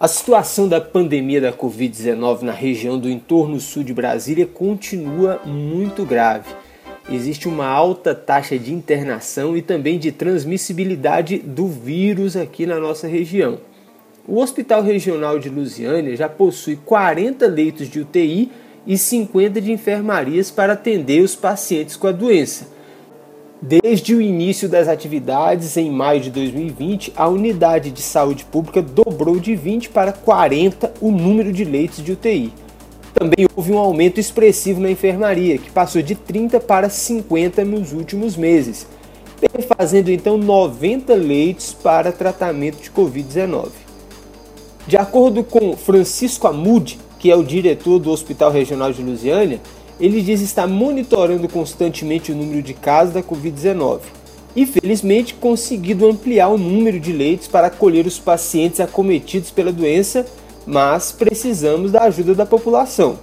A situação da pandemia da Covid-19 na região do entorno sul de Brasília continua muito grave. Existe uma alta taxa de internação e também de transmissibilidade do vírus aqui na nossa região. O Hospital Regional de Lusiânia já possui 40 leitos de UTI e 50 de enfermarias para atender os pacientes com a doença. Desde o início das atividades, em maio de 2020, a unidade de saúde pública dobrou de 20 para 40 o número de leitos de UTI. Também houve um aumento expressivo na enfermaria, que passou de 30 para 50 nos últimos meses, fazendo então 90 leitos para tratamento de Covid-19. De acordo com Francisco Amude, que é o diretor do Hospital Regional de Lusiânia, ele diz estar monitorando constantemente o número de casos da Covid-19 e, felizmente, conseguido ampliar o número de leitos para acolher os pacientes acometidos pela doença, mas precisamos da ajuda da população.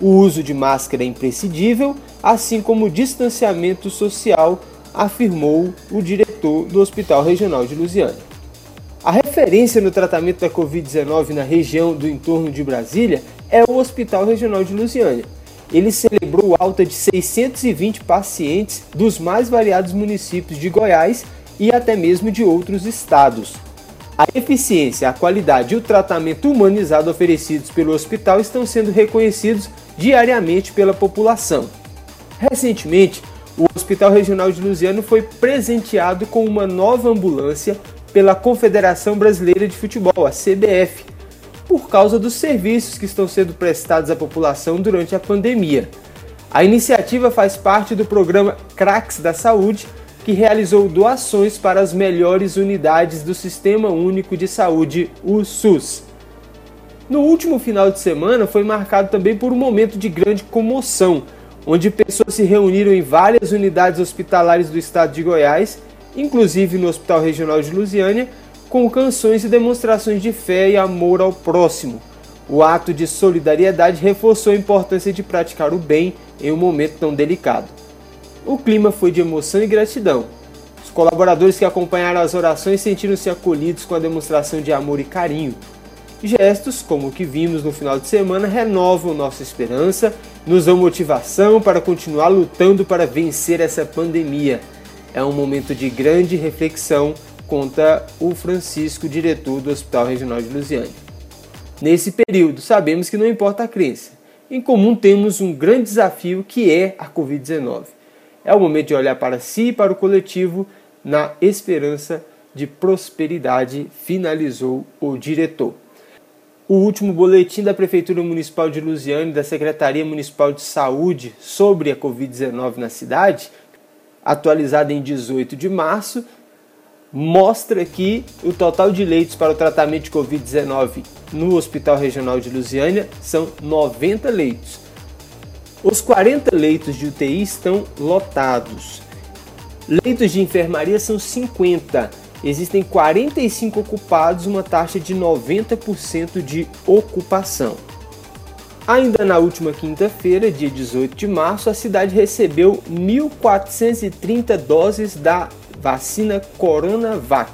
O uso de máscara é imprescindível, assim como o distanciamento social, afirmou o diretor do Hospital Regional de Lusiânia. A referência no tratamento da Covid-19 na região do entorno de Brasília é o Hospital Regional de Lusiânia ele celebrou alta de 620 pacientes dos mais variados municípios de Goiás e até mesmo de outros estados. A eficiência, a qualidade e o tratamento humanizado oferecidos pelo hospital estão sendo reconhecidos diariamente pela população. Recentemente, o Hospital Regional de Lusiano foi presenteado com uma nova ambulância pela Confederação Brasileira de Futebol, a CBF, por causa dos serviços que estão sendo prestados à população durante a pandemia. A iniciativa faz parte do programa Cracks da Saúde, que realizou doações para as melhores unidades do Sistema Único de Saúde, o SUS. No último final de semana foi marcado também por um momento de grande comoção, onde pessoas se reuniram em várias unidades hospitalares do estado de Goiás, inclusive no Hospital Regional de Lusiânia, com canções e demonstrações de fé e amor ao próximo. O ato de solidariedade reforçou a importância de praticar o bem em um momento tão delicado. O clima foi de emoção e gratidão. Os colaboradores que acompanharam as orações sentiram-se acolhidos com a demonstração de amor e carinho. Gestos, como o que vimos no final de semana, renovam nossa esperança, nos dão motivação para continuar lutando para vencer essa pandemia. É um momento de grande reflexão conta o Francisco, diretor do Hospital Regional de Lusiânia. Nesse período, sabemos que não importa a crença. Em comum temos um grande desafio que é a Covid-19. É o momento de olhar para si e para o coletivo na esperança de prosperidade, finalizou o diretor. O último boletim da Prefeitura Municipal de Lusiânia e da Secretaria Municipal de Saúde sobre a Covid-19 na cidade, atualizado em 18 de março, mostra que o total de leitos para o tratamento de Covid-19 no Hospital Regional de Lusiânia são 90 leitos. Os 40 leitos de UTI estão lotados. Leitos de enfermaria são 50. Existem 45 ocupados, uma taxa de 90% de ocupação. Ainda na última quinta-feira, dia 18 de março, a cidade recebeu 1.430 doses da vacina Coronavac.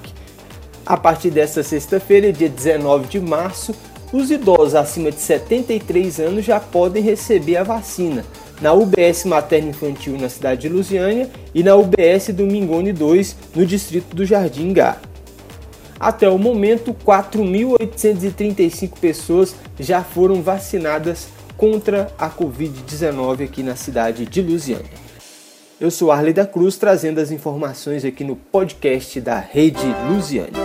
A partir desta sexta-feira, dia 19 de março, os idosos acima de 73 anos já podem receber a vacina na UBS Materno Infantil na cidade de Lusiânia e na UBS Domingone 2 no distrito do Jardim Gá. Até o momento, 4.835 pessoas já foram vacinadas contra a Covid-19 aqui na cidade de Lusiânia. Eu sou Arley da Cruz, trazendo as informações aqui no podcast da Rede Lusiane.